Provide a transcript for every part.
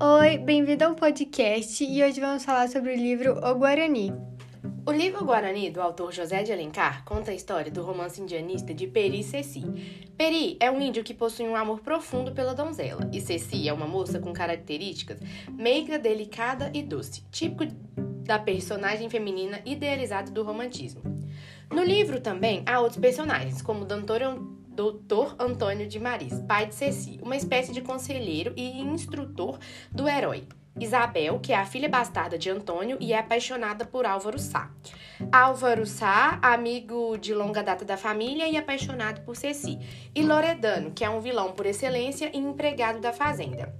Oi, bem-vindo ao podcast e hoje vamos falar sobre o livro O Guarani. O livro Guarani, do autor José de Alencar, conta a história do romance indianista de Peri Ceci. Peri é um índio que possui um amor profundo pela donzela, e Ceci é uma moça com características meiga, delicada e doce, típico da personagem feminina idealizada do romantismo. No livro também há outros personagens, como Doutor Antônio de Maris, pai de Ceci, uma espécie de conselheiro e instrutor do herói. Isabel, que é a filha bastarda de Antônio e é apaixonada por Álvaro Sá. Álvaro Sá, amigo de longa data da família e apaixonado por Ceci. E Loredano, que é um vilão por excelência e empregado da fazenda.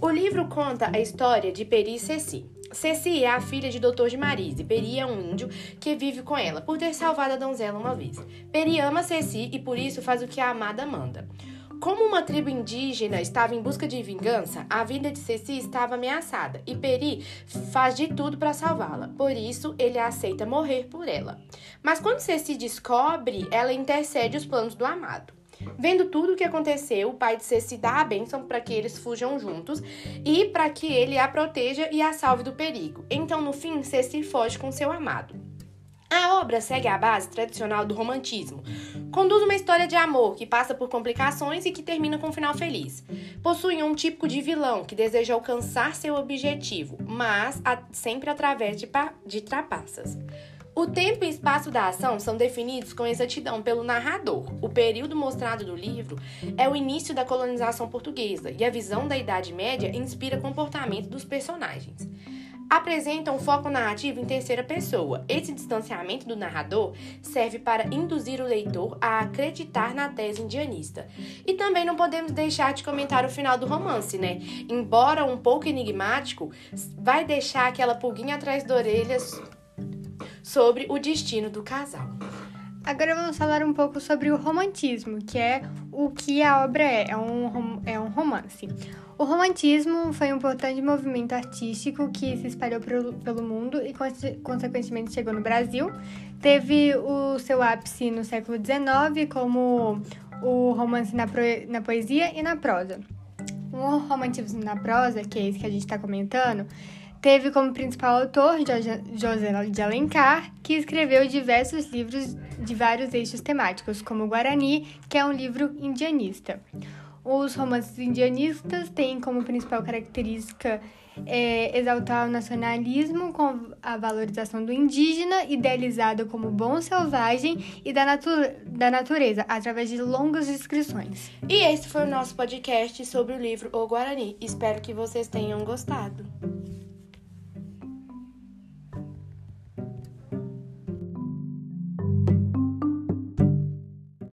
O livro conta a história de Peri e Ceci. Ceci é a filha de Doutor de Marise. Peri é um índio que vive com ela, por ter salvado a donzela uma vez. Peri ama Ceci e por isso faz o que a amada manda. Como uma tribo indígena estava em busca de vingança, a vida de Ceci estava ameaçada e Peri faz de tudo para salvá-la. Por isso, ele aceita morrer por ela. Mas quando Ceci descobre, ela intercede os planos do amado. Vendo tudo o que aconteceu, o pai de Ceci dá a bênção para que eles fujam juntos e para que ele a proteja e a salve do perigo. Então, no fim, Ceci foge com seu amado. A obra segue a base tradicional do romantismo. Conduz uma história de amor que passa por complicações e que termina com um final feliz. Possui um típico de vilão que deseja alcançar seu objetivo, mas sempre através de, de trapaças. O tempo e espaço da ação são definidos com exatidão pelo narrador. O período mostrado no livro é o início da colonização portuguesa e a visão da Idade Média inspira o comportamento dos personagens. Apresenta um foco narrativo em terceira pessoa. Esse distanciamento do narrador serve para induzir o leitor a acreditar na tese indianista. E também não podemos deixar de comentar o final do romance, né? Embora um pouco enigmático, vai deixar aquela pulguinha atrás da orelha sobre o destino do casal. Agora vamos falar um pouco sobre o romantismo, que é o que a obra é, é um, é um romance. O romantismo foi um importante movimento artístico que se espalhou pelo, pelo mundo e, consequentemente, chegou no Brasil. Teve o seu ápice no século XIX, como o romance na, pro, na poesia e na prosa. O romantismo na prosa, que é esse que a gente está comentando, Teve como principal autor José de Alencar, que escreveu diversos livros de vários eixos temáticos, como Guarani, que é um livro indianista. Os romances indianistas têm como principal característica é, exaltar o nacionalismo com a valorização do indígena, idealizado como bom selvagem e da, natu da natureza, através de longas descrições. E esse foi o nosso podcast sobre o livro O Guarani. Espero que vocês tenham gostado.